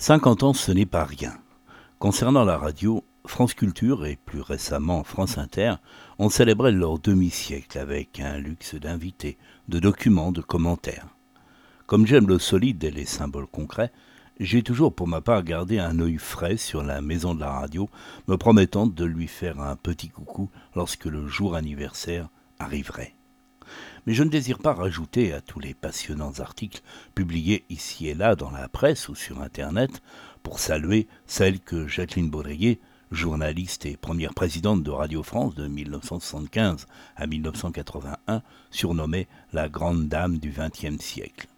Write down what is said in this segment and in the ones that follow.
50 ans, ce n'est pas rien. Concernant la radio, France Culture et plus récemment France Inter ont célébré leur demi-siècle avec un luxe d'invités, de documents, de commentaires. Comme j'aime le solide et les symboles concrets, j'ai toujours pour ma part gardé un œil frais sur la maison de la radio, me promettant de lui faire un petit coucou lorsque le jour anniversaire arriverait. Mais je ne désire pas rajouter à tous les passionnants articles publiés ici et là dans la presse ou sur Internet pour saluer celle que Jacqueline Baudrier, journaliste et première présidente de Radio France de 1975 à 1981, surnommait la grande dame du XXe siècle.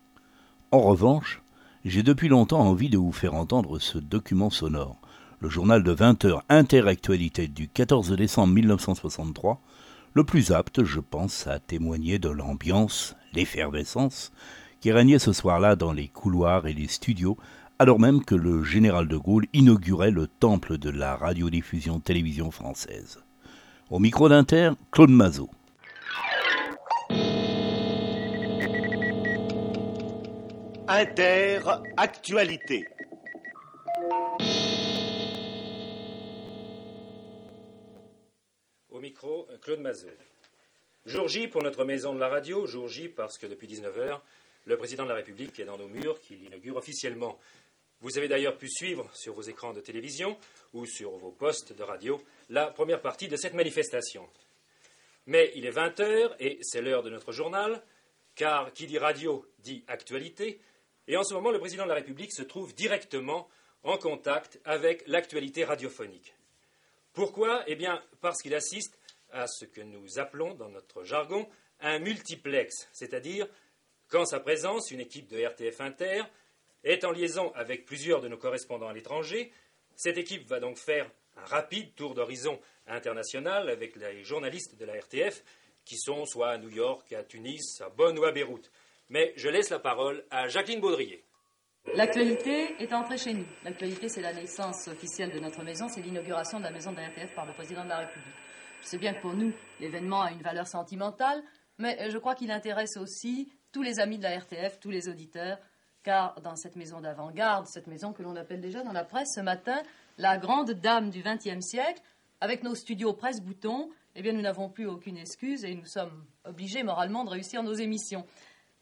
En revanche, j'ai depuis longtemps envie de vous faire entendre ce document sonore, le journal de 20 heures Interactualité du 14 décembre 1963, le plus apte, je pense, à témoigner de l'ambiance, l'effervescence qui régnait ce soir-là dans les couloirs et les studios, alors même que le général de Gaulle inaugurait le temple de la radiodiffusion télévision française. Au micro d'Inter, Claude Mazot. Inter Actualité. Micro, Claude Mazot. Jour J pour notre maison de la radio, jour J parce que depuis 19h, le président de la République est dans nos murs, qu'il inaugure officiellement. Vous avez d'ailleurs pu suivre sur vos écrans de télévision ou sur vos postes de radio la première partie de cette manifestation. Mais il est 20h et c'est l'heure de notre journal, car qui dit radio dit actualité, et en ce moment, le président de la République se trouve directement en contact avec l'actualité radiophonique. Pourquoi? Eh bien, parce qu'il assiste à ce que nous appelons, dans notre jargon, un multiplex, c'est-à-dire qu'en sa présence, une équipe de RTF Inter est en liaison avec plusieurs de nos correspondants à l'étranger. Cette équipe va donc faire un rapide tour d'horizon international avec les journalistes de la RTF qui sont soit à New York, à Tunis, à Bonn ou à Beyrouth. Mais je laisse la parole à Jacqueline Baudrier. L'actualité est entrée chez nous. L'actualité, c'est la naissance officielle de notre maison, c'est l'inauguration de la maison de RTF par le président de la République. Je sais bien que pour nous, l'événement a une valeur sentimentale, mais je crois qu'il intéresse aussi tous les amis de la RTF, tous les auditeurs, car dans cette maison d'avant-garde, cette maison que l'on appelle déjà dans la presse ce matin, la grande dame du XXe siècle, avec nos studios presse-bouton, eh bien, nous n'avons plus aucune excuse et nous sommes obligés moralement de réussir nos émissions.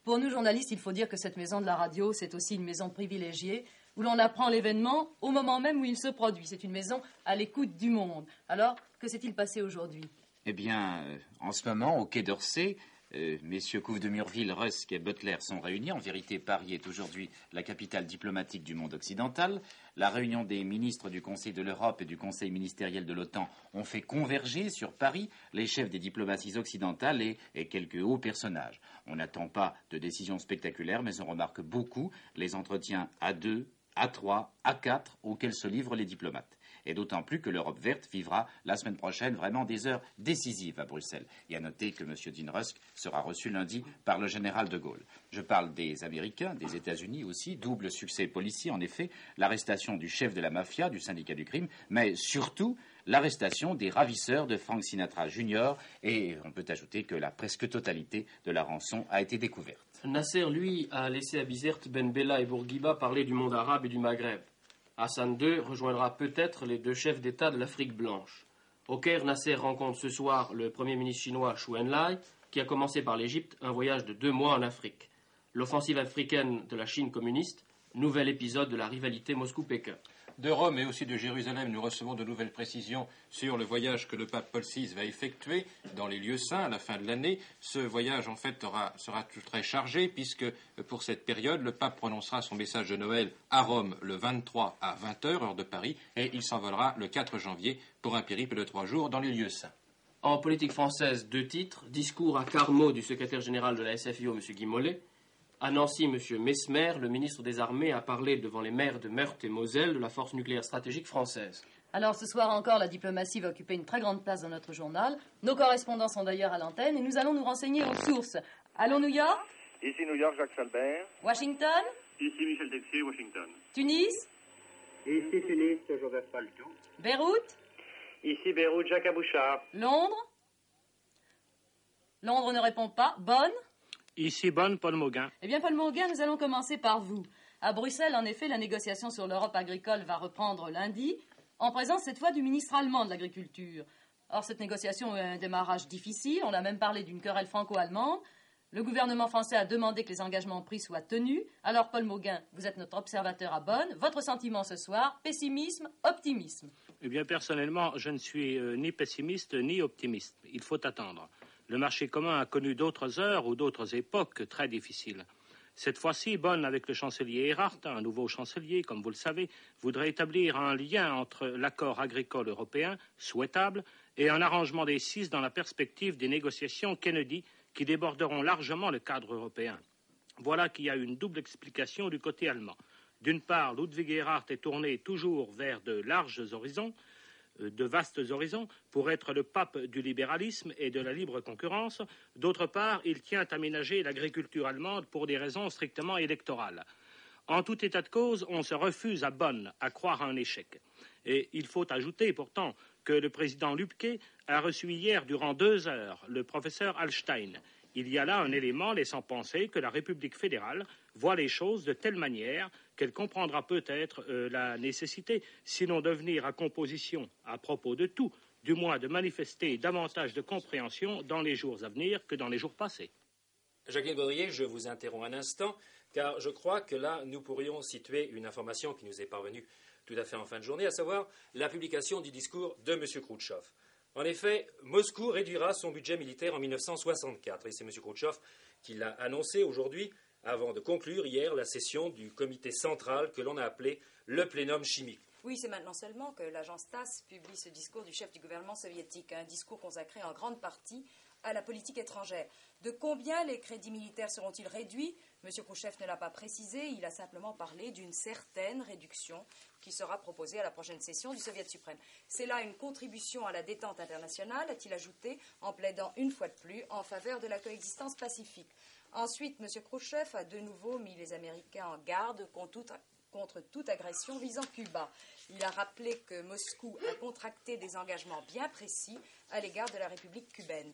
Pour nous, journalistes, il faut dire que cette maison de la radio, c'est aussi une maison privilégiée où l'on apprend l'événement au moment même où il se produit. C'est une maison à l'écoute du monde. Alors, que s'est-il passé aujourd'hui? Eh bien, euh, en ce moment, au Quai d'Orsay, euh, messieurs Couve de Murville, Rusk et Butler sont réunis. En vérité, Paris est aujourd'hui la capitale diplomatique du monde occidental. La réunion des ministres du Conseil de l'Europe et du Conseil ministériel de l'OTAN ont fait converger sur Paris les chefs des diplomaties occidentales et, et quelques hauts personnages. On n'attend pas de décisions spectaculaires, mais on remarque beaucoup les entretiens à deux, à trois, à quatre auxquels se livrent les diplomates et d'autant plus que l'Europe verte vivra la semaine prochaine vraiment des heures décisives à Bruxelles. Et à noter que M. Dean Rusk sera reçu lundi par le général de Gaulle. Je parle des Américains, des États-Unis aussi, double succès policier en effet, l'arrestation du chef de la mafia, du syndicat du crime, mais surtout l'arrestation des ravisseurs de Frank Sinatra Jr. et on peut ajouter que la presque totalité de la rançon a été découverte. Nasser, lui, a laissé à Bizerte, Ben Bella et Bourguiba parler du monde arabe et du Maghreb. Hassan II rejoindra peut-être les deux chefs d'État de l'Afrique blanche. Au Caire, Nasser rencontre ce soir le Premier ministre chinois Xu Enlai, qui a commencé par l'Égypte un voyage de deux mois en Afrique. L'offensive africaine de la Chine communiste, nouvel épisode de la rivalité Moscou-Pékin. De Rome et aussi de Jérusalem, nous recevons de nouvelles précisions sur le voyage que le pape Paul VI va effectuer dans les lieux saints à la fin de l'année. Ce voyage, en fait, sera tout très chargé puisque pour cette période, le pape prononcera son message de Noël à Rome le 23 à 20h, heure de Paris, et il s'envolera le 4 janvier pour un périple de trois jours dans les lieux saints. En politique française, deux titres. Discours à Carmaux du secrétaire général de la SFIO, M. Guy Mollet, à Nancy, M. Mesmer, le ministre des Armées, a parlé devant les maires de Meurthe et Moselle de la force nucléaire stratégique française. Alors ce soir encore, la diplomatie va occuper une très grande place dans notre journal. Nos correspondants sont d'ailleurs à l'antenne et nous allons nous renseigner aux sources. Allons New York? Ici New York, Jacques Salbert. Washington? Ici Michel Texier, Washington. Tunis? Ici Tunis, Joseph Paltou. Beyrouth? Ici Beyrouth, Jacques Abouchard. Londres? Londres ne répond pas. Bonn? Ici Bonne, Paul Mauguin. Eh bien, Paul Mauguin, nous allons commencer par vous. À Bruxelles, en effet, la négociation sur l'Europe agricole va reprendre lundi, en présence cette fois du ministre allemand de l'Agriculture. Or, cette négociation est un démarrage difficile. On a même parlé d'une querelle franco-allemande. Le gouvernement français a demandé que les engagements pris soient tenus. Alors, Paul Mauguin, vous êtes notre observateur à Bonn. Votre sentiment ce soir Pessimisme, optimisme? Eh bien, personnellement, je ne suis euh, ni pessimiste ni optimiste. Il faut attendre. Le marché commun a connu d'autres heures ou d'autres époques très difficiles. Cette fois-ci, Bonn, avec le chancelier Erhard, un nouveau chancelier, comme vous le savez, voudrait établir un lien entre l'accord agricole européen, souhaitable, et un arrangement des six dans la perspective des négociations Kennedy qui déborderont largement le cadre européen. Voilà qu'il y a une double explication du côté allemand. D'une part, Ludwig Erhard est tourné toujours vers de larges horizons, de vastes horizons, pour être le pape du libéralisme et de la libre concurrence. D'autre part, il tient à ménager l'agriculture allemande pour des raisons strictement électorales. En tout état de cause, on se refuse à Bonn à croire à un échec. Et il faut ajouter pourtant que le président Lübke a reçu hier durant deux heures le professeur Hallstein. Il y a là un élément laissant penser que la République fédérale voit les choses de telle manière qu'elle comprendra peut-être euh, la nécessité, sinon de venir à composition à propos de tout, du moins de manifester davantage de compréhension dans les jours à venir que dans les jours passés. Jacqueline Baudrier, je vous interromps un instant, car je crois que là, nous pourrions situer une information qui nous est parvenue tout à fait en fin de journée, à savoir la publication du discours de M. Khrouchtchev. En effet, Moscou réduira son budget militaire en 1964, et c'est M. Khrouchtchev qui l'a annoncé aujourd'hui, avant de conclure hier la session du comité central que l'on a appelé le plénum chimique. Oui, c'est maintenant seulement que l'agence TASS publie ce discours du chef du gouvernement soviétique, un discours consacré en grande partie à la politique étrangère. De combien les crédits militaires seront-ils réduits? M. Khrouchtchev ne l'a pas précisé, il a simplement parlé d'une certaine réduction qui sera proposée à la prochaine session du Soviet suprême. C'est là une contribution à la détente internationale, a-t-il ajouté, en plaidant une fois de plus en faveur de la coexistence pacifique. Ensuite, M. Khrouchtchev a de nouveau mis les Américains en garde contre toute agression visant Cuba. Il a rappelé que Moscou a contracté des engagements bien précis à l'égard de la République cubaine.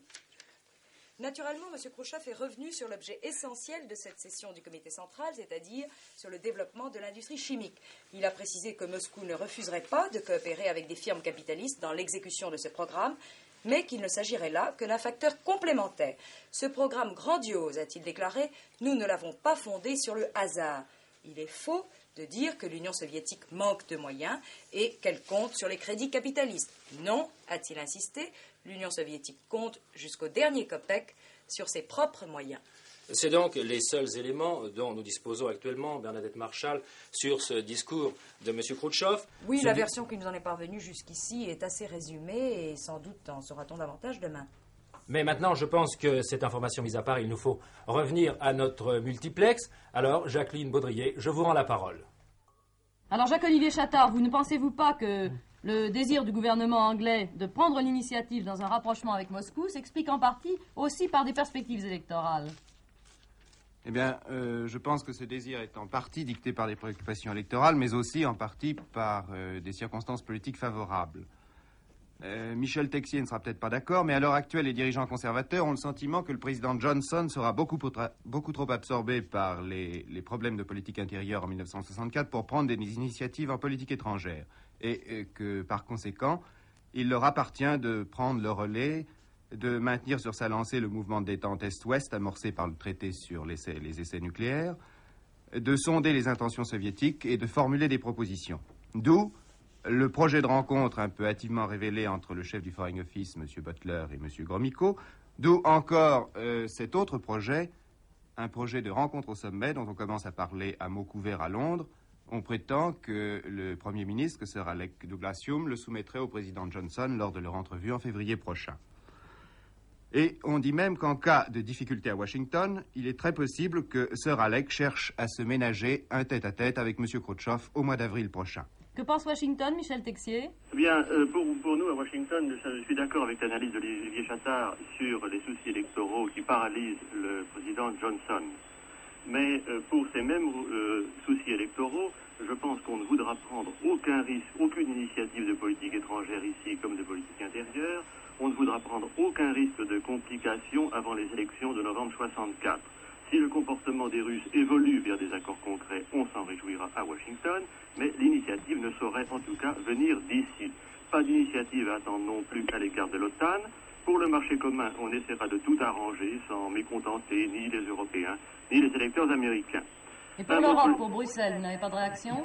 Naturellement, M. Khrouchtchev est revenu sur l'objet essentiel de cette session du comité central, c'est-à-dire sur le développement de l'industrie chimique. Il a précisé que Moscou ne refuserait pas de coopérer avec des firmes capitalistes dans l'exécution de ce programme, mais qu'il ne s'agirait là que d'un facteur complémentaire. Ce programme grandiose, a-t-il déclaré, nous ne l'avons pas fondé sur le hasard. Il est faux de dire que l'Union soviétique manque de moyens et qu'elle compte sur les crédits capitalistes. Non, a-t-il insisté, l'Union soviétique compte jusqu'au dernier copec sur ses propres moyens. C'est donc les seuls éléments dont nous disposons actuellement, Bernadette Marshall, sur ce discours de M. Khrouchtchev. Oui, la version qui nous en est parvenue jusqu'ici est assez résumée et sans doute en saura-t-on davantage demain. Mais maintenant, je pense que cette information mise à part, il nous faut revenir à notre multiplex. Alors, Jacqueline Baudrier, je vous rends la parole. Alors, Jacques-Olivier Chattard, vous ne pensez-vous pas que le désir du gouvernement anglais de prendre l'initiative dans un rapprochement avec Moscou s'explique en partie aussi par des perspectives électorales? Eh bien, euh, je pense que ce désir est en partie dicté par des préoccupations électorales, mais aussi en partie par euh, des circonstances politiques favorables. Euh, Michel Texier ne sera peut-être pas d'accord, mais à l'heure actuelle, les dirigeants conservateurs ont le sentiment que le président Johnson sera beaucoup, trop absorbé par les, problèmes de politique intérieure en 1964 pour prendre des initiatives en politique étrangère et que par conséquent, il leur appartient de prendre le relais, de maintenir sur sa lancée le mouvement de détente Est-Ouest amorcé par le traité sur les essais nucléaires, de sonder les intentions soviétiques et de formuler des propositions. D'où le projet de rencontre un peu hâtivement révélé entre le chef du Foreign Office, M. Butler, et M. Gromyko, d'où encore euh, cet autre projet, un projet de rencontre au sommet dont on commence à parler à mots couverts à Londres, on prétend que le Premier ministre, que sera Alec Douglas Hume, le soumettrait au président Johnson lors de leur entrevue en février prochain. Et on dit même qu'en cas de difficulté à Washington, il est très possible que Sir Alec cherche à se ménager un tête-à-tête avec M. Khrouchtchev au mois d'avril prochain. Que pense Washington, Michel Texier? Eh Bien, euh, pour, nous à Washington, je suis d'accord avec l'analyse de Olivier Chattard sur les soucis électoraux qui paralysent le président Johnson. Mais euh, pour ces mêmes euh, soucis électoraux, je pense qu'on ne voudra prendre aucun risque, aucune initiative de politique étrangère ici comme de politique intérieure. On ne voudra prendre aucun risque de complications avant les élections de novembre 64. Si le comportement des Russes évolue vers des accords concrets, on s'en réjouira à Washington, mais l'initiative ne saurait en tout cas venir d'ici. Pas d'initiative à attendre non plus à l'égard de l'OTAN. Pour le marché commun, on essaiera de tout arranger sans mécontenter ni les Européens ni les électeurs américains. Et pour l'Europe, pour Bruxelles, vous n'avez pas de réaction?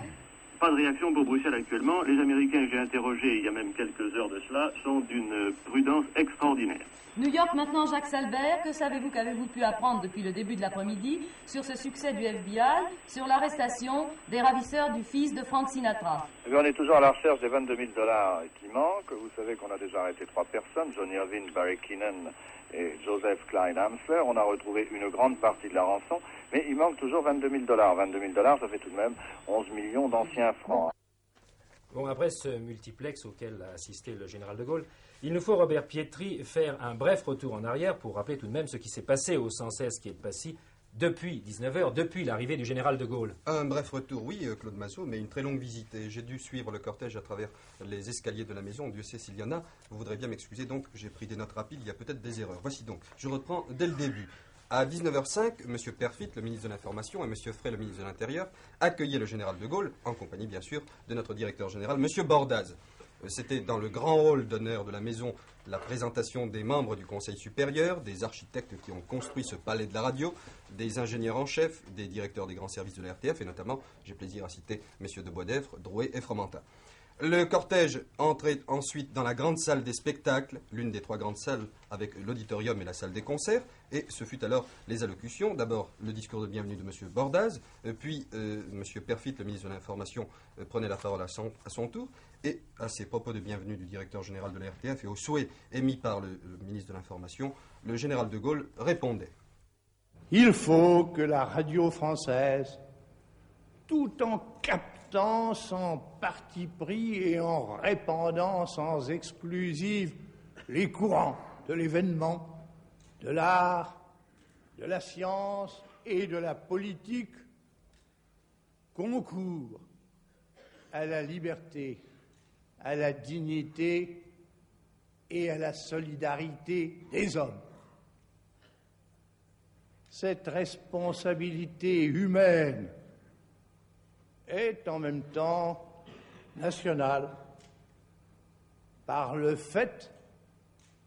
Pas de réaction pour Bruxelles actuellement. Les Américains que j'ai interrogés il y a même quelques heures de cela sont d'une prudence extraordinaire. New York maintenant, Jacques Salbert, que savez-vous, qu'avez-vous pu apprendre depuis le début de l'après-midi sur ce succès du FBI, sur l'arrestation des ravisseurs du fils de Frank Sinatra? Eh On est toujours à la recherche des 22 000 dollars qui manquent. Vous savez qu'on a déjà arrêté trois personnes, John Irving, Barry Keenan et Joseph Klein Hamsler. On a retrouvé une grande partie de la rançon, mais il manque toujours 22 000 dollars. 22 000 dollars, ça fait tout de même 11 millions d'anciens francs. Bon, après ce multiplex auquel a assisté le général de Gaulle, il nous faut, Robert Pietri, faire un bref retour en arrière pour rappeler tout de même ce qui s'est passé au 116 qui est passé depuis 19h, depuis l'arrivée du général de Gaulle. Un bref retour, oui, euh, Claude Massot, mais une très longue visite. Et j'ai dû suivre le cortège à travers les escaliers de la maison. Dieu sait s'il y en a. Vous voudrez bien m'excuser, donc j'ai pris des notes rapides. Il y a peut-être des erreurs. Voici donc. Je reprends dès le début. À 19h05, M. Perfit, le ministre de l'Information, et M. Frey, le ministre de l'Intérieur, accueillaient le général de Gaulle, en compagnie bien sûr de notre directeur général, M. Bordaz. C'était dans le grand hall d'honneur de la maison la présentation des membres du Conseil supérieur, des architectes qui ont construit ce palais de la radio, des ingénieurs en chef, des directeurs des grands services de la RTF, et notamment, j'ai plaisir à citer messieurs de Boisdèvre, Drouet et Fromentin. Le cortège entrait ensuite dans la grande salle des spectacles, l'une des trois grandes salles avec l'auditorium et la salle des concerts, et ce fut alors les allocutions. D'abord le discours de bienvenue de M. Bordaz, puis euh, M. Perfit, le ministre de l'Information, euh, prenait la parole à son, tour, et à ces propos de bienvenue du directeur général de la RTF et aux souhaits émis par le, le ministre de l'Information, le général de Gaulle répondait. Il faut que la radio française, tout en captant sans parti pris et en répandant sans exclusive les courants de l'événement, de l'art, de la science et de la politique, concourt à la liberté, à la dignité et à la solidarité des hommes. Cette responsabilité humaine est en même temps nationale par le fait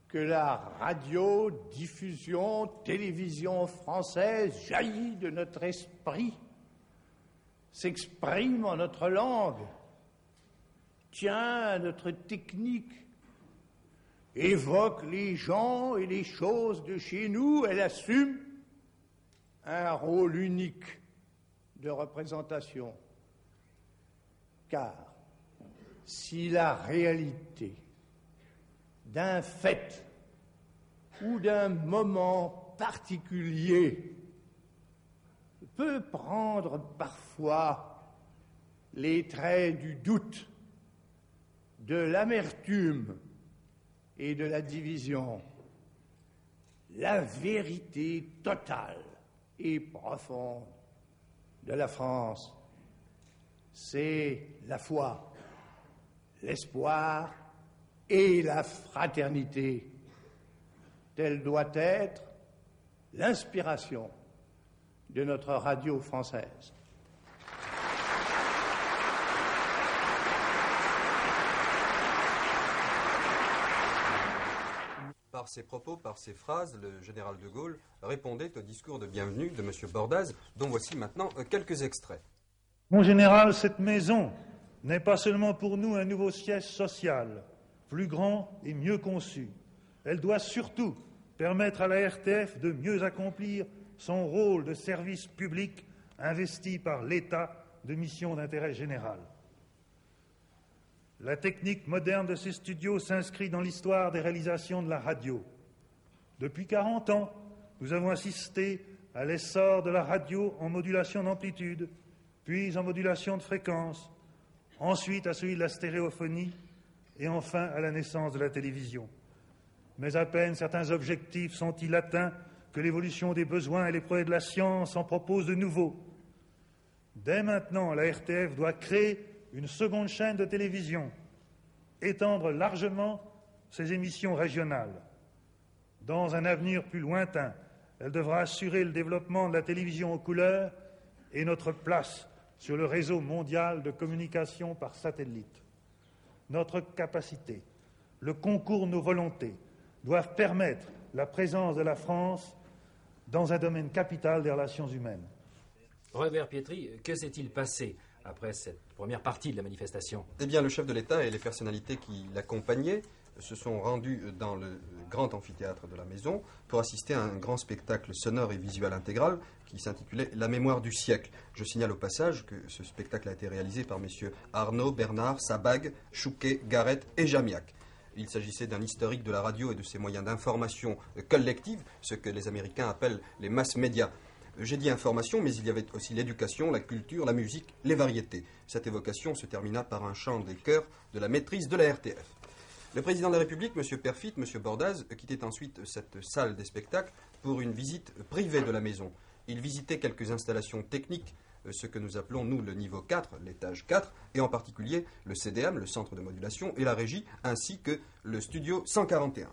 que la radio-diffusion, télévision française jaillit de notre esprit, s'exprime en notre langue, tient notre technique, évoque les gens et les choses de chez nous, elle assume un rôle unique de représentation. Car si la réalité d'un fait ou d'un moment particulier peut prendre parfois les traits du doute, de l'amertume et de la division, la vérité totale et profonde de la France c'est la foi, l'espoir et la fraternité. Telle doit être l'inspiration de notre radio française. Par ses propos, par ses phrases, le général de Gaulle répondait au discours de bienvenue de M. Bordaz, dont voici maintenant quelques extraits. Mon général, cette maison n'est pas seulement pour nous un nouveau siège social, plus grand et mieux conçu. Elle doit surtout permettre à la RTF de mieux accomplir son rôle de service public investi par l'État de mission d'intérêt général. La technique moderne de ces studios s'inscrit dans l'histoire des réalisations de la radio. Depuis 40 ans, nous avons assisté à l'essor de la radio en modulation d'amplitude, puis en modulation de fréquence, ensuite à celui de la stéréophonie, et enfin à la naissance de la télévision. Mais à peine certains objectifs sont-ils atteints que l'évolution des besoins et les progrès de la science en proposent de nouveaux. Dès maintenant, la RTF doit créer une seconde chaîne de télévision, étendre largement ses émissions régionales. Dans un avenir plus lointain, Elle devra assurer le développement de la télévision en couleur et notre place sur le réseau mondial de communication par satellite. Notre capacité, le concours de nos volontés doivent permettre la présence de la France dans un domaine capital des relations humaines. Robert Pietri, que s'est-il passé après cette première partie de la manifestation Eh bien, le chef de l'État et les personnalités qui l'accompagnaient se sont rendus dans le grand amphithéâtre de la maison pour assister à un grand spectacle sonore et visuel intégral qui s'intitulait La mémoire du siècle. Je signale au passage que ce spectacle a été réalisé par messieurs Arnaud, Bernard, Sabag, Chouquet, Garrett et Jamiac. Il s'agissait d'un historique de la radio et de ses moyens d'information collective, ce que les Américains appellent les mass médias. J'ai dit information, mais il y avait aussi l'éducation, la culture, la musique, les variétés. Cette évocation se termina par un chant des chœurs de la maîtrise de la RTF. Le président de la République, M. Perfit, M. Bordaz, quittait ensuite cette salle des spectacles pour une visite privée de la maison. Il visitait quelques installations techniques, ce que nous appelons, nous, le niveau 4, l'étage 4, et en particulier le CDM, le centre de modulation, et la régie, ainsi que le studio 141.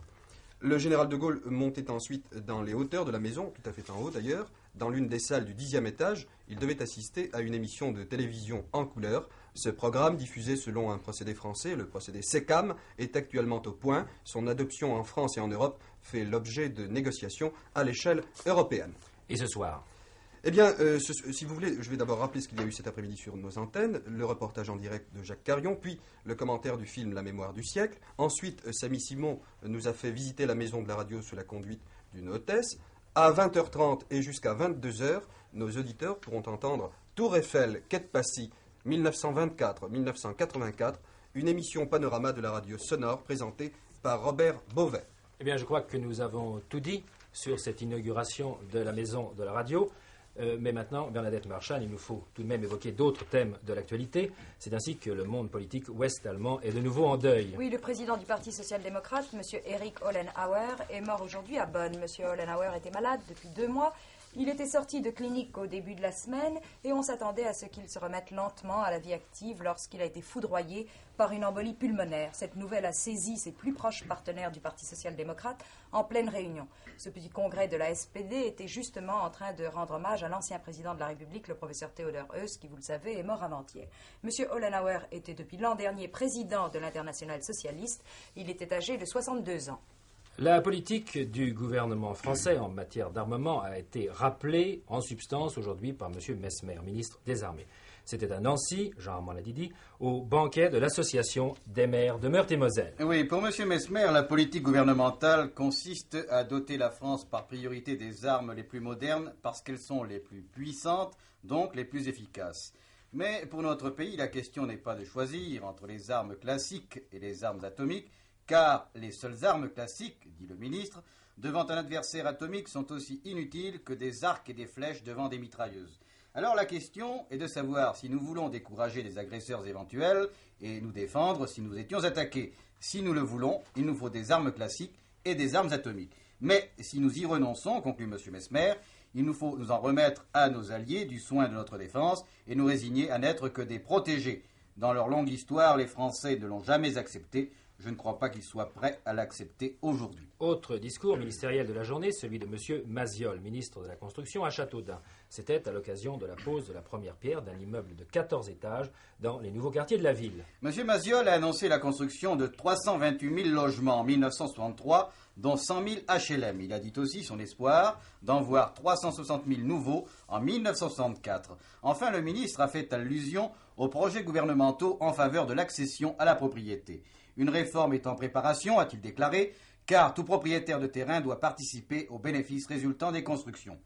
Le général de Gaulle montait ensuite dans les hauteurs de la maison, tout à fait en haut d'ailleurs, dans l'une des salles du dixième étage. Il devait assister à une émission de télévision en couleur. Ce programme, diffusé selon un procédé français, le procédé SECAM, est actuellement au point. Son adoption en France et en Europe fait l'objet de négociations à l'échelle européenne. Et ce soir? Eh bien, euh, ce- si vous voulez, je vais d'abord rappeler ce qu'il y a eu cet après-midi sur nos antennes, le reportage en direct de Jacques Carion, puis le commentaire du film La mémoire du siècle. Ensuite, euh, Samy Simon nous a fait visiter la maison de la radio sous la conduite d'une hôtesse. À 20h30 et jusqu'à 22h, nos auditeurs pourront entendre Tour Eiffel, Quête Passy, 1924-1984, une émission panorama de la radio sonore présentée par Robert Beauvais. Eh bien, je crois que nous avons tout dit sur cette inauguration de la maison de la radio. Euh, mais maintenant, Bernadette Marchand, il nous faut tout de même évoquer d'autres thèmes de l'actualité. C'est ainsi que le monde politique ouest-allemand est de nouveau en deuil. Oui, le président du Parti social-démocrate, M. Eric Hollenhauer, est mort aujourd'hui à Bonn. M. Hollenhauer était malade depuis deux mois. Il était sorti de clinique au début de la semaine et on s'attendait à ce qu'il se remette lentement à la vie active lorsqu'il a été foudroyé par une embolie pulmonaire. Cette nouvelle a saisi ses plus proches partenaires du Parti social-démocrate en pleine réunion. Ce petit congrès de la SPD était justement en train de rendre hommage à l'ancien président de la République, le professeur Theodor Heuss, qui, vous le savez, est mort avant-hier. M. Hollenhauer était depuis l'an dernier président de l'Internationale socialiste. Il était âgé de 62 ans. La politique du gouvernement français en matière d'armement a été rappelée en substance aujourd'hui par M. Mesmer, ministre des Armées. C'était à Nancy, Jean Armand l'a dit, au banquet de l'Association des maires de Meurthe-et-Moselle. Oui, pour M. Mesmer, la politique gouvernementale consiste à doter la France par priorité des armes les plus modernes parce qu'elles sont les plus puissantes, donc les plus efficaces. Mais pour notre pays, la question n'est pas de choisir entre les armes classiques et les armes atomiques, car les seules armes classiques, dit le ministre, devant un adversaire atomique sont aussi inutiles que des arcs et des flèches devant des mitrailleuses. Alors la question est de savoir si nous voulons décourager des agresseurs éventuels et nous défendre si nous étions attaqués. Si nous le voulons, il nous faut des armes classiques et des armes atomiques. Mais si nous y renonçons, conclut M. Mesmer, il nous faut nous en remettre à nos alliés du soin de notre défense et nous résigner à n'être que des protégés. Dans leur longue histoire, les Français ne l'ont jamais accepté. Je ne crois pas qu'ils soient prêts à l'accepter aujourd'hui. Autre discours ministériel de la journée, celui de M. Maziol, ministre de la Construction à Châteaudun. C'était à l'occasion de la pose de la première pierre d'un immeuble de 14 étages dans les nouveaux quartiers de la ville. M. Maziol a annoncé la construction de 328 000 logements en 1963, dont 100 000 HLM. Il a dit aussi son espoir d'en voir 360 000 nouveaux en 1964. Enfin, le ministre a fait allusion aux projets gouvernementaux en faveur de l'accession à la propriété. Une réforme est en préparation, a-t-il déclaré, car tout propriétaire de terrain doit participer aux bénéfices résultant des constructions.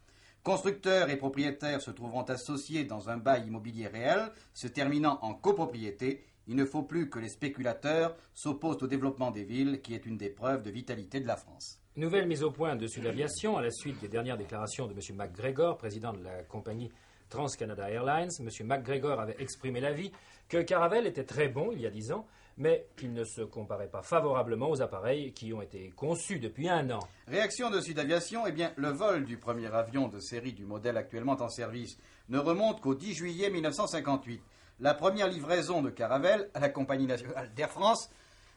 Constructeurs et propriétaires se trouveront associés dans un bail immobilier réel, se terminant en copropriété. Il ne faut plus que les spéculateurs s'opposent au développement des villes, qui est une des preuves de vitalité de la France. Nouvelle mise au point de Sud Aviation à la suite des dernières déclarations de M. McGregor, président de la compagnie TransCanada Airlines. M. McGregor avait exprimé l'avis que Caravelle était très bon il y a dix ans, mais qu'il ne se comparait pas favorablement aux appareils qui ont été conçus depuis un an. Réaction de Sud Aviation, eh bien, le vol du premier avion de série du modèle actuellement en service ne remonte qu'au 10 juillet 1958. La première livraison de Caravelle à la compagnie nationale d'Air France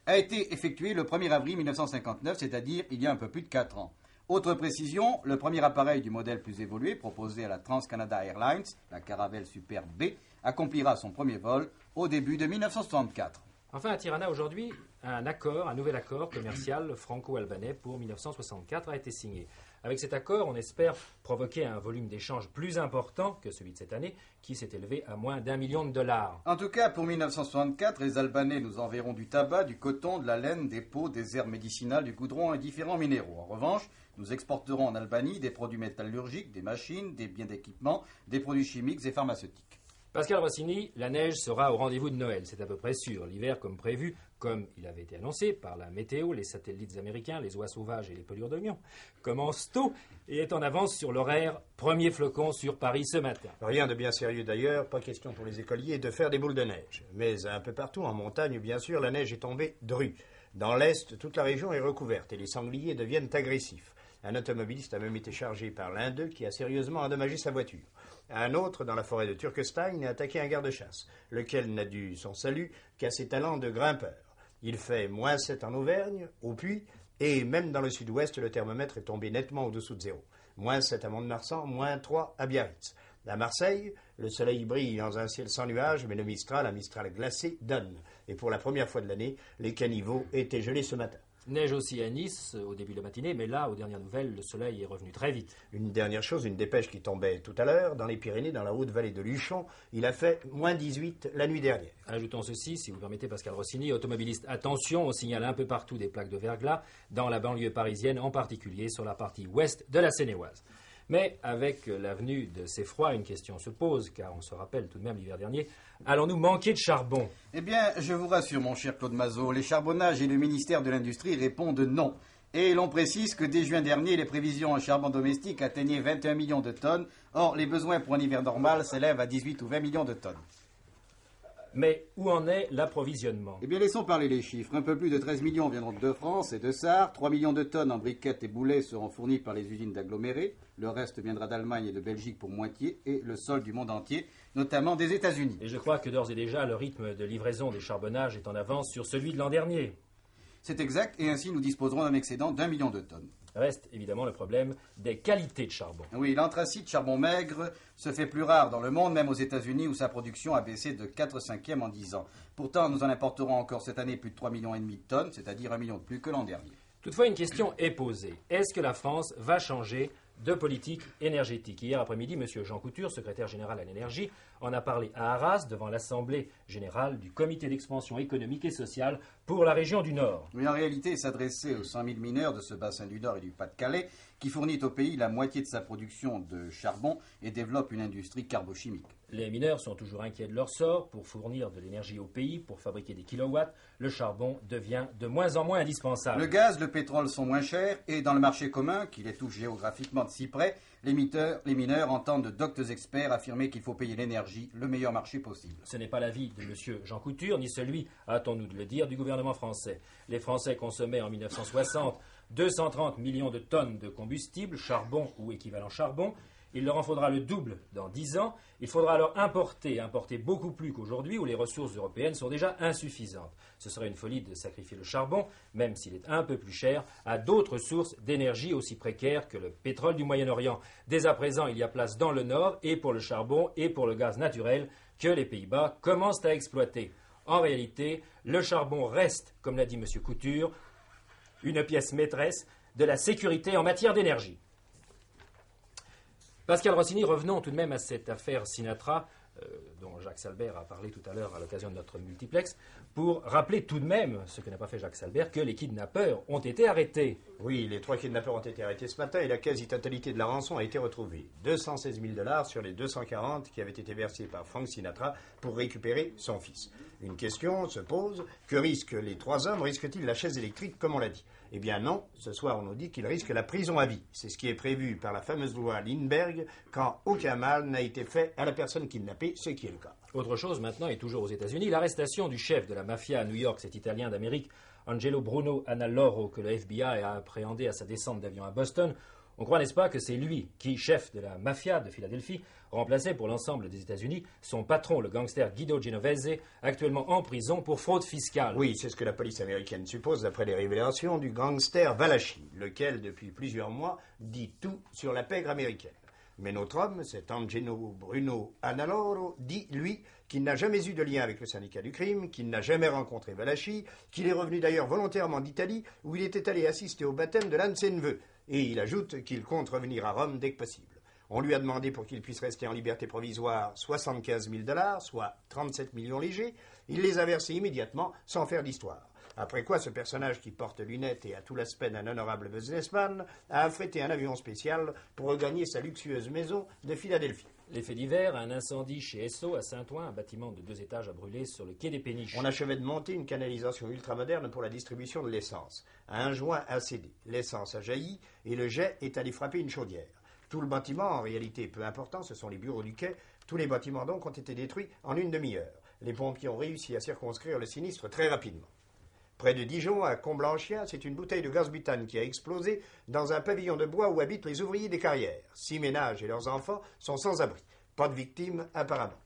a été effectuée le 1er avril 1959, c'est-à-dire il y a un peu plus de 4 ans. Autre précision, le premier appareil du modèle plus évolué proposé à la Trans-Canada Airlines, la Caravelle Super B, accomplira son premier vol au début de 1964. Enfin, à Tirana, aujourd'hui, un accord, un nouvel accord commercial franco-albanais pour 1964 a été signé. Avec cet accord, on espère provoquer un volume d'échanges plus important que celui de cette année, qui s'est élevé à moins d'un million de dollars. En tout cas, pour 1964, les Albanais nous enverront du tabac, du coton, de la laine, des peaux, des herbes médicinales, du goudron et différents minéraux. En revanche, nous exporterons en Albanie des produits métallurgiques, des machines, des biens d'équipement, des produits chimiques et pharmaceutiques. Pascal Rossini, la neige sera au rendez-vous de Noël, c'est à peu près sûr. L'hiver, comme prévu, comme il avait été annoncé par la météo, les satellites américains, les oies sauvages et les pelures d'oignons, commence tôt et est en avance sur l'horaire. Premier flocon sur Paris ce matin. Rien de bien sérieux d'ailleurs, pas question pour les écoliers de faire des boules de neige. Mais un peu partout, en montagne, bien sûr, la neige est tombée drue. Dans l'Est, toute la région est recouverte et les sangliers deviennent agressifs. Un automobiliste a même été chargé par l'un d'eux qui a sérieusement endommagé sa voiture. Un autre, dans la forêt de Turkestein, a attaqué un garde-chasse, lequel n'a dû son salut qu'à ses talents de grimpeur. Il fait moins 7 en Auvergne, au Puy, et même dans le sud-ouest, le thermomètre est tombé nettement au-dessous de zéro. Moins 7 à Mont-de-Marsan, moins 3 à Biarritz. À Marseille, le soleil brille dans un ciel sans nuages, mais le Mistral, un Mistral glacé, donne. Et pour la première fois de l'année, les caniveaux étaient gelés ce matin. Neige aussi à Nice au début de la matinée, mais là, aux dernières nouvelles, le soleil est revenu très vite. Une dernière chose, une dépêche qui tombait tout à l'heure, dans les Pyrénées, dans la haute vallée de Luchon, il a fait moins 18 la nuit dernière. Ajoutons ceci, si vous permettez Pascal Rossini, automobiliste, attention, on signale un peu partout des plaques de verglas, dans la banlieue parisienne, en particulier sur la partie ouest de la Seine-et-Oise. Mais avec l'avenue de ces froids, une question se pose, car on se rappelle tout de même l'hiver dernier, allons-nous manquer de charbon? Eh bien, je vous rassure, mon cher Claude Mazot, les charbonnages et le ministère de l'Industrie répondent non. Et l'on précise que dès juin dernier, les prévisions en charbon domestique atteignaient 21 millions de tonnes. Or, les besoins pour un hiver normal s'élèvent à 18 ou 20 millions de tonnes. Mais où en est l'approvisionnement? Eh bien, laissons parler les chiffres. Un peu plus de 13 millions viendront de France et de Sarre. 3 millions de tonnes en briquettes et boulets seront fournis par les usines d'agglomérés. Le reste viendra d'Allemagne et de Belgique pour moitié et le sol du monde entier, notamment des États-Unis. Et je crois que d'ores et déjà, le rythme de livraison des charbonnages est en avance sur celui de l'an dernier. C'est exact, et ainsi nous disposerons d'un excédent d'un million de tonnes. Reste évidemment le problème des qualités de charbon. Oui, l'anthracite charbon maigre se fait plus rare dans le monde, même aux États-Unis où sa production a baissé de 4 cinquièmes en 10 ans. Pourtant, nous en importerons encore cette année plus de 3 millions et demi de tonnes, c'est-à-dire un million de plus que l'an dernier. Toutefois, une question est posée. Est-ce que la France va changer de politique énergétique. Hier après-midi, M. Jean Couture, secrétaire général à l'énergie, en a parlé à Arras devant l'Assemblée générale du Comité d'expansion économique et sociale pour la région du Nord. Mais en réalité, il s'adressait aux 100 000 mineurs de ce bassin du Nord et du Pas-de-Calais, qui fournit au pays la moitié de sa production de charbon et développe une industrie carbochimique. Les mineurs sont toujours inquiets de leur sort. Pour fournir de l'énergie au pays, pour fabriquer des kilowatts, le charbon devient de moins en moins indispensable. Le gaz, le pétrole sont moins chers et dans le marché commun, qui les touche géographiquement de si près, les, miteurs, les mineurs entendent de doctes experts affirmer qu'il faut payer l'énergie le meilleur marché possible. Ce n'est pas l'avis de M. Jean Couture, ni celui, hâtons-nous de le dire, du gouvernement français. Les Français consommaient en 1960 230 millions de tonnes de combustible, charbon ou équivalent charbon. Il leur en faudra le double dans 10 ans. Il faudra alors importer, importer beaucoup plus qu'aujourd'hui où les ressources européennes sont déjà insuffisantes. Ce serait une folie de sacrifier le charbon, même s'il est un peu plus cher, à d'autres sources d'énergie aussi précaires que le pétrole du Moyen-Orient. Dès à présent, il y a place dans le Nord, et pour le charbon, et pour le gaz naturel, que les Pays-Bas commencent à exploiter. En réalité, le charbon reste, comme l'a dit M. Couture, une pièce maîtresse de la sécurité en matière d'énergie. Pascal Rossini, revenons tout de même à cette affaire Sinatra, euh, dont Jacques Salbert a parlé tout à l'heure à l'occasion de notre multiplex, pour rappeler tout de même, ce que n'a pas fait Jacques Salbert, que les kidnappeurs ont été arrêtés. Oui, les trois kidnappeurs ont été arrêtés ce matin et la quasi-totalité de la rançon a été retrouvée. 216 000 dollars sur les 240 qui avaient été versés par Frank Sinatra pour récupérer son fils. Une question se pose, que risquent les trois hommes? Risquent-ils la chaise électrique comme on l'a dit? Eh bien non, ce soir on nous dit qu'il risque la prison à vie. C'est ce qui est prévu par la fameuse loi Lindbergh quand aucun mal n'a été fait à la personne kidnappée, ce qui est le cas. Autre chose maintenant, et toujours aux États-Unis, l'arrestation du chef de la mafia à New York, cet Italien d'Amérique, Angelo Bruno Annaloro, que le FBI a appréhendé à sa descente d'avion à Boston, On croit, n'est-ce pas, que c'est lui qui, chef de la mafia de Philadelphie, remplaçait pour l'ensemble des États-Unis son patron, le gangster Guido Genovese, actuellement en prison pour fraude fiscale. Oui, c'est ce que la police américaine suppose d'après les révélations du gangster Valachi, lequel, depuis plusieurs mois, dit tout sur la pègre américaine. Mais notre homme, cet Angelo Bruno Annaloro, dit, lui, qu'il n'a jamais eu de lien avec le syndicat du crime, qu'il n'a jamais rencontré Valachi, qu'il est revenu d'ailleurs volontairement d'Italie, où il était allé assister au baptême de l'un de ses neveux. Et il ajoute qu'il compte revenir à Rome dès que possible. On lui a demandé pour qu'il puisse rester en liberté provisoire 75 000 dollars, soit 37 millions légers. Il les a versés immédiatement, sans faire d'histoire. Après quoi, ce personnage qui porte lunettes et a tout l'aspect d'un honorable businessman a affrété un avion spécial pour regagner sa luxueuse maison de Philadelphie. L'effet d'hiver, un incendie chez Esso à Saint-Ouen, un bâtiment de deux étages a brûlé sur le quai des Péniches. On achevait de monter une canalisation ultramoderne pour la distribution de l'essence. Un joint a cédé, l'essence a jailli et le jet est allé frapper une chaudière. Tout le bâtiment, en réalité peu important, ce sont les bureaux du quai, tous les bâtiments donc ont été détruits en une demi-heure. Les pompiers ont réussi à circonscrire le sinistre très rapidement. Près de Dijon, à Comblanchien, c'est une bouteille de gaz butane qui a explosé dans un pavillon de bois où habitent les ouvriers des carrières. Six ménages et leurs enfants sont sans abri. Pas de victimes, apparemment.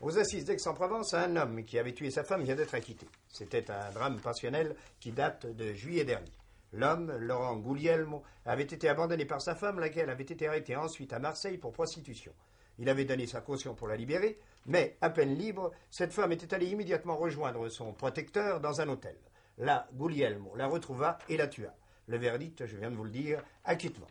Aux assises d'Aix-en-Provence, un homme qui avait tué sa femme vient d'être acquitté. C'était un drame passionnel qui date de juillet dernier. L'homme, Laurent Guglielmo, avait été abandonné par sa femme, laquelle avait été arrêtée ensuite à Marseille pour prostitution. Il avait donné sa caution pour la libérer, mais, à peine libre, cette femme était allée immédiatement rejoindre son protecteur dans un hôtel. Là, Guglielmo la retrouva et la tua. Le verdict, je viens de vous le dire, acquittement.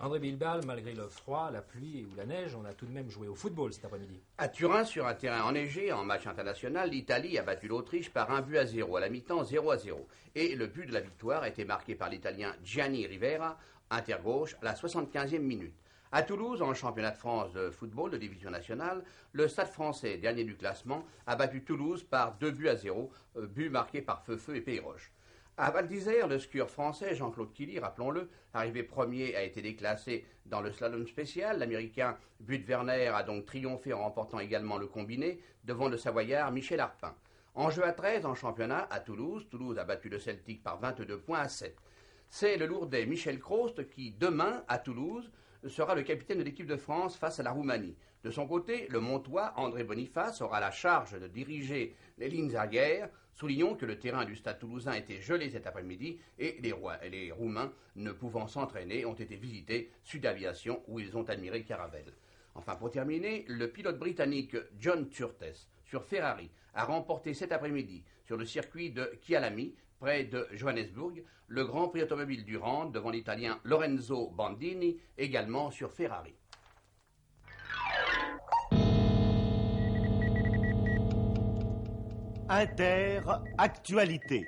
André Bilbal, malgré le froid, la pluie ou la neige, on a tout de même joué au football cet après-midi. À Turin, sur un terrain enneigé, en match international, l'Italie a battu l'Autriche par un but à zéro, à la mi-temps 0 à 0. Et le but de la victoire a été marqué par l'Italien Gianni Rivera, intergauche, à la 75e minute. À Toulouse, en championnat de France de football de division nationale, le Stade français, dernier du classement, a battu Toulouse par deux buts à zéro, euh, but marqué par Feu-Feu et Peyroche. À Val d'Isère, le skieur français Jean-Claude Killy, rappelons-le, arrivé premier, a été déclassé dans le slalom spécial. L'Américain Bud Werner a donc triomphé en remportant également le combiné devant le Savoyard Michel Arpin. En jeu à 13 en championnat à Toulouse, Toulouse a battu le Celtic par 22 points à 7. C'est le lourdais Michel Crost qui, demain, à Toulouse, sera le capitaine de l'équipe de France face à la Roumanie. De son côté, le Montois, André Boniface, aura la charge de diriger les lignes arrières. Soulignons que le terrain du stade toulousain était gelé cet après-midi et les, Roumains, ne pouvant s'entraîner, ont été visités Sud Aviation où ils ont admiré Caravelle. Enfin, pour terminer, le pilote britannique John Turtes sur Ferrari a remporté cet après-midi sur le circuit de Chialami, près de Johannesburg, le Grand Prix automobile du Rand devant l'Italien Lorenzo Bandini, également sur Ferrari. Inter Actualité.